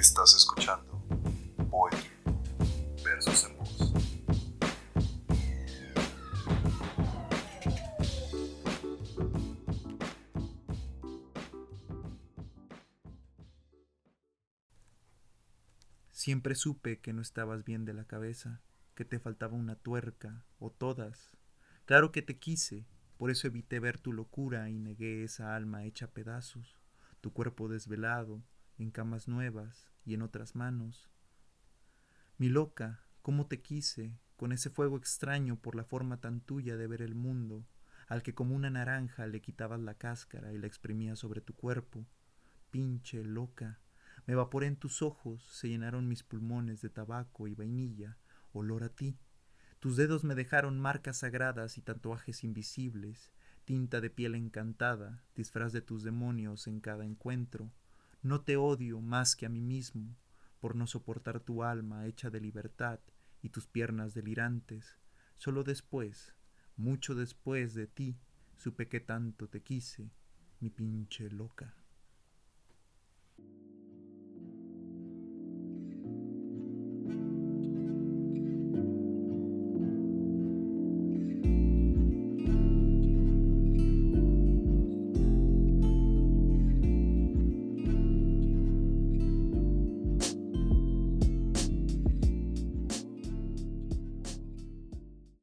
Estás escuchando Poetry versos en voz. Siempre supe que no estabas bien de la cabeza, que te faltaba una tuerca, o todas. Claro que te quise, por eso evité ver tu locura y negué esa alma hecha pedazos, tu cuerpo desvelado, en camas nuevas y en otras manos. Mi loca, cómo te quise, con ese fuego extraño por la forma tan tuya de ver el mundo, al que como una naranja le quitabas la cáscara y la exprimías sobre tu cuerpo. Pinche loca, me evaporé en tus ojos, se llenaron mis pulmones de tabaco y vainilla, olor a ti. Tus dedos me dejaron marcas sagradas y tatuajes invisibles, tinta de piel encantada, disfraz de tus demonios en cada encuentro. No te odio más que a mí mismo, por no soportar tu alma hecha de libertad y tus piernas delirantes. Solo después, mucho después de ti, supe que tanto te quise, mi pinche loca.